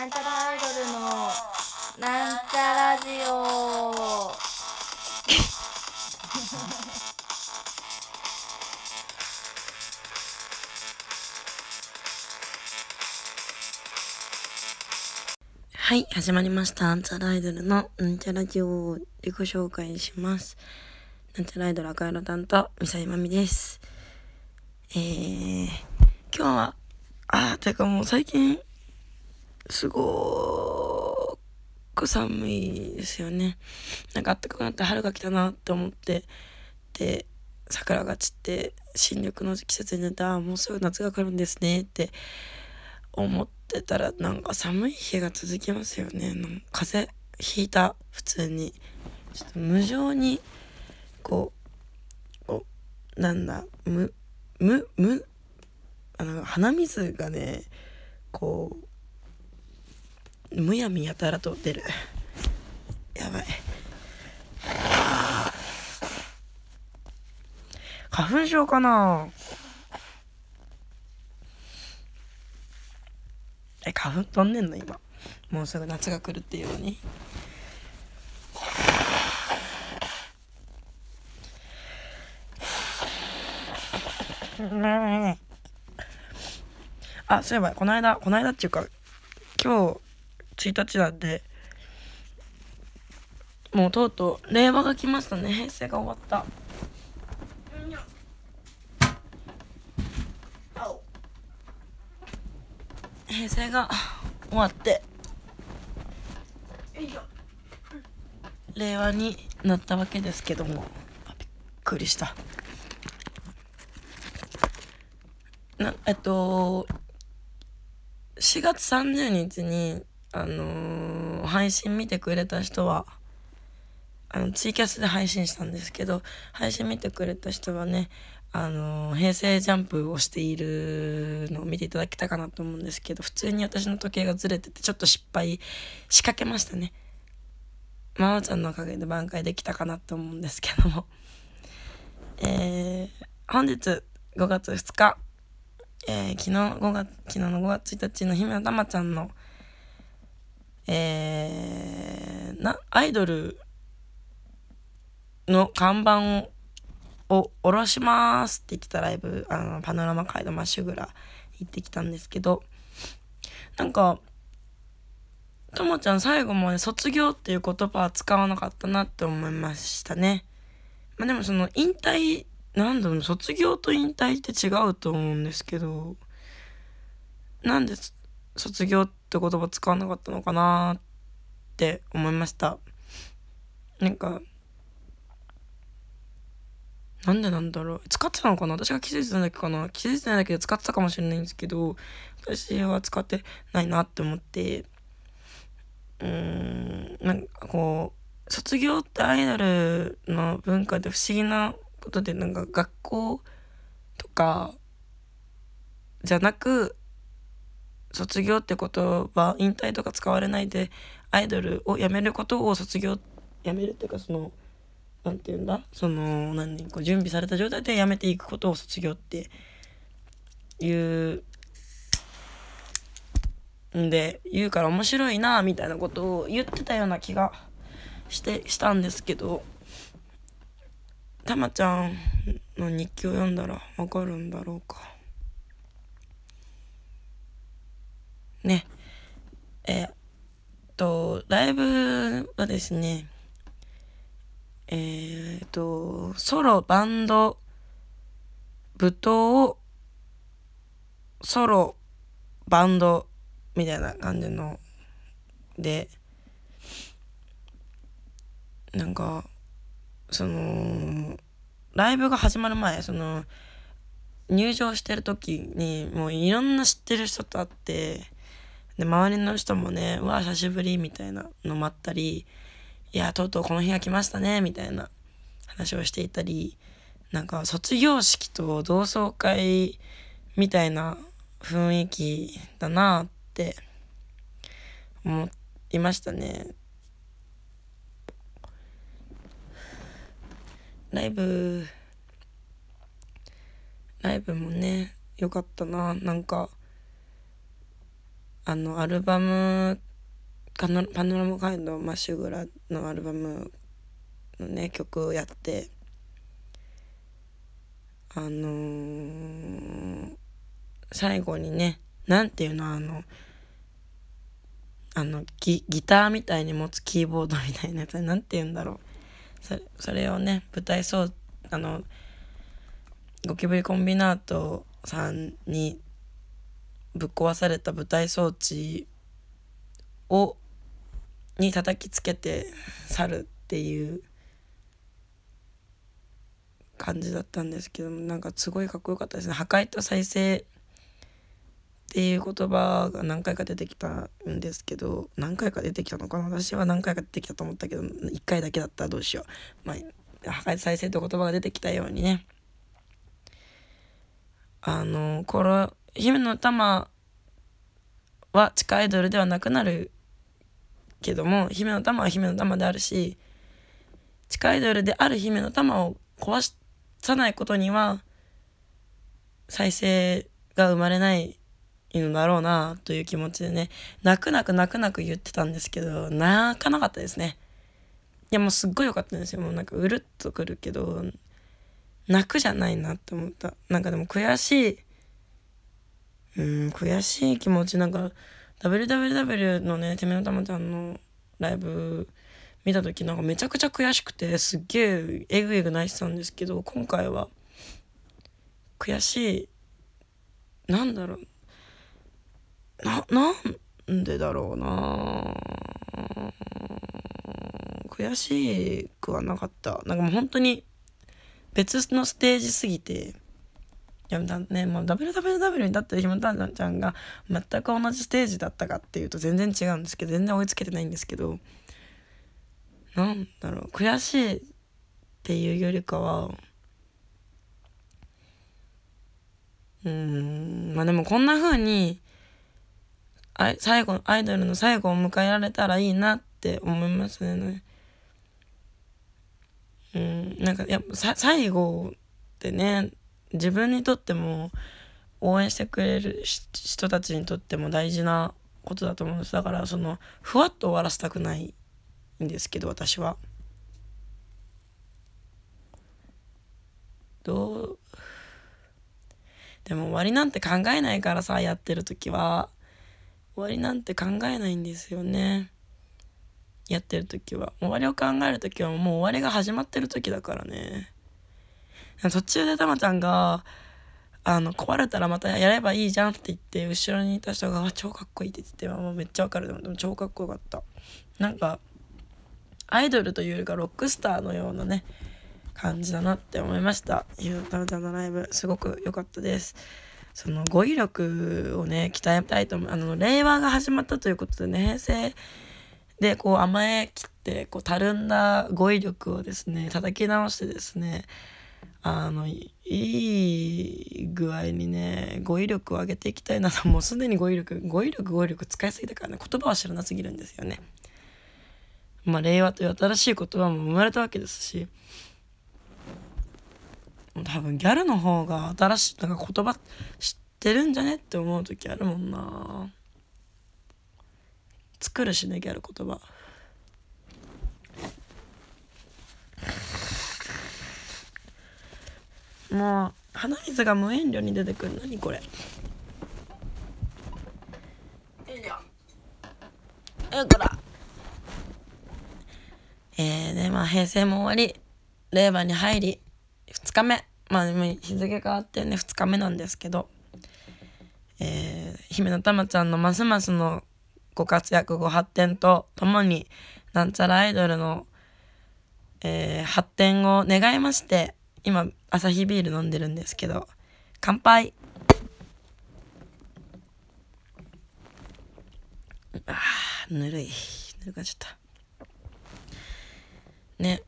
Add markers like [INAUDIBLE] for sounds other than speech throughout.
なんちゃらアイドルのなんちゃラジオ [LAUGHS] はい、始まりました。なんちゃらアイドルのなんちゃラジオを自己紹介します。なんちゃらアイドル赤色担当、みさいまみです。えー、今日は、あー、てかもう最近、すごく寒いですよね。なんか暖かくなって春が来たなって思って、で、桜が散って、新緑の季節になって、あーもうすぐ夏が来るんですねって思ってたらなんか寒い日が続きますよねなんか風邪ひいた普通にちょっと無情にこうこうなんだむむむあの鼻水がねこうむやみやたらと出るやばい花粉症かな？え、花粉飛んでんの？今。もうすぐ夏が来るっていうのに。あ、そういえば、この間、この間っていうか、今日、1日なんで、もうとうとう、令和が来ましたね。平成が終わった。平成が終わって。令和になったわけですけども。あびっくりした。なえっと4月30日にあのー配信見てくれた人はあのツイキャスで配信したんですけど配信見てくれた人はねあの平成ジャンプをしているのを見ていただけたかなと思うんですけど普通に私の時計がずれててちょっと失敗仕掛けましたね。まおちゃんのおかげで挽回できたかなと思うんですけども。[LAUGHS] えー、本日5月2日、えー、昨日5月昨日の5月1日の姫のたまちゃんのえー、なアイドルの看板をを下ろしますって言ってたライブあのパノラマ街道マッシュグラ行ってきたんですけどなんかともちゃん最後まで卒業っていう言葉は使わなかったなって思いましたね。まあでもその引退なんだろう卒業と引退って違うと思うんですけどなんです卒業って言葉使わなかったのかなって思いました。なんかなんでなんだろう。使ってたのかな。私が気づいてたんだけかな。気づいてないだけで使ってたかもしれないんですけど私は使ってないなって思って。うーんなんかこう卒業ってアイドルの文化で不思議なことでなんか学校とかじゃなく卒業ってことは引退とか使われないでアイドルを辞めることを卒業辞めるっていうかそのなんて言うんだ？その何こう準備された状態で辞めていくことを卒業っていうんで言うから面白いなみたいなことを言ってたような気がしてしたんですけどたまちゃんの日記を読んだらわかるんだろうか。ね。えっとライブはですねえー、と、ソロ、バンド、舞踏、ソロ、バンド、みたいな感じの、で、なんか、その、ライブが始まる前、その、入場してる時に、もういろんな知ってる人と会って、で、周りの人もね、うわ、久しぶり、みたいなのもあったり、いや、とうとうこの日が来ましたね、みたいな話をしていたり、なんか卒業式と同窓会みたいな雰囲気だなって思いましたね。ライブ、ライブもね、良かったな。なんか、あのアルバムパノラマガイドマッシュグラのアルバムのね曲をやってあのー、最後にねなんていうのあのあのギターみたいに持つキーボードみたいなやつなんて言うんだろう。それそれをね舞台そうあのゴキブリコンビナートさんにぶっ壊された舞台装置をに叩きつけて去るっていう感じだったんですけどもなんかすごいかっこよかったですね。破壊と再生っていう言葉が何回か出てきたんですけど何回か出てきたのかな？私は何回か出てきたと思ったけど1回だけだったらどうしよう。まあ破壊再生という言葉が出てきたようにね。あのこの姫の玉は地下アイドルではなくなるけども姫の玉は姫の玉であるし地下アイドルである姫の玉を壊さないことには再生が生まれないのだろうなという気持ちでね泣く泣く泣く泣く言ってたんですけど泣かなかったですね。いやもうすっごい良かったんですよ。もうなんかうるっとくるけど泣くじゃないなって思った。なんかでも悔しいうん悔しい気持ちなんか WWW のねてめのたまちゃんのライブ見た時なんかめちゃくちゃ悔しくてすっげええぐえぐ泣いてたんですけど今回は悔しいなんだろうななんでだろうな悔しくはなかった。なんかもう本当に別のステージすぎていやだねもう WWW に立ってるひもたんちゃんが全く同じステージだったかっていうと全然違うんですけど全然追いつけてないんですけどなんだろう悔しいっていうよりかはうんまあでもこんな風にあ最後アイドルの最後を迎えられたらいいなって思いますね。うん、なんかやっぱ最後ってね自分にとっても応援してくれる人たちにとっても大事なことだと思うんですだからそのふわっと終わらせたくないんですけど私は。どうでも終わりなんて考えないからさやってる時は終わりなんて考えないんですよね。やってる時は終わりを考える時はもう終わりが始まってる時だからね途中でたまちゃんがあの壊れたらまたやればいいじゃんって言って後ろにいた人が超かっこいいって言ってもうめっちゃわかる。でも超かっこよかった。なんかアイドルというよりかロックスターのようなね感じだなって思いました。ゆうたまちゃんのライブすごく良かったです。その語彙力をね鍛えたいと思う。あの令和が始まったということでね平成でこう甘え切ってこうたるんだ語彙力をですね叩き直してですねあのいい具合にね語彙力を上げていきたいなと [LAUGHS] もうすでに語彙力語彙力語彙力使いすぎたからね言葉は知らなすぎるんですよね。まあ令和という新しい言葉も生まれたわけですし多分ギャルの方が新しいなんか言葉知ってるんじゃねって思う時あるもんな。作るしねギャル言葉もう鼻水が無遠慮に出てくる。何これ。よいしょよこら。えーねまあ平成も終わり。令和に入り。2日目。まあ日付変わってね2日目なんですけど。えー、姫のたまちゃんのますますのご活躍ご発展とともになんちゃらアイドルの、えー、発展を願いまして今アサヒビール飲んでるんですけど乾杯。あーぬるい。ぬるかっちゃった。ね。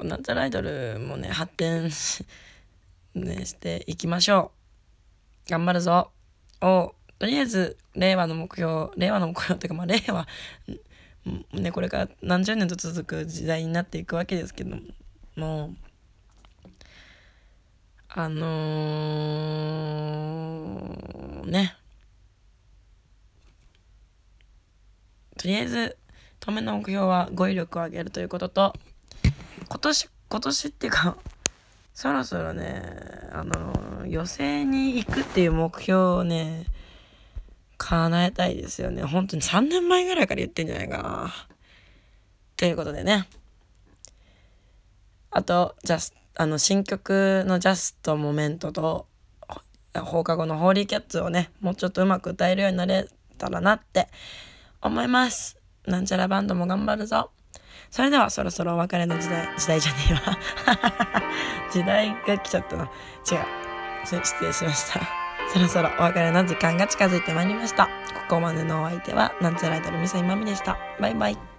なんちゃアイドルもね発展ね、していきましょう。頑張るぞ。おとりあえず令和の目標令和の目標っていうかまあ令和ねこれから何十年と続く時代になっていくわけですけどももうあのー、ね。とりあえず当面の目標は語彙力を上げるということと今年今年っていうか [LAUGHS] そろそろねあの予選に行くっていう目標をね叶えたいですよね。本当に3年前ぐらいから言ってんじゃないかな。ということでね。あとジャスあの新曲の「ジャストモメントと放課後のホーリーキャッツをねもうちょっとうまく歌えるようになれたらなって思います。なんちゃらバンドも頑張るぞ。それではそろそろお別れの時代時代じゃねえわ。[LAUGHS] 時代が来ちゃったな。違う。失礼しました。そろそろお別れの時間が近づいてまいりました。ここまでのお相手はなんちゃらアイドルみさいまみでした。バイバイ。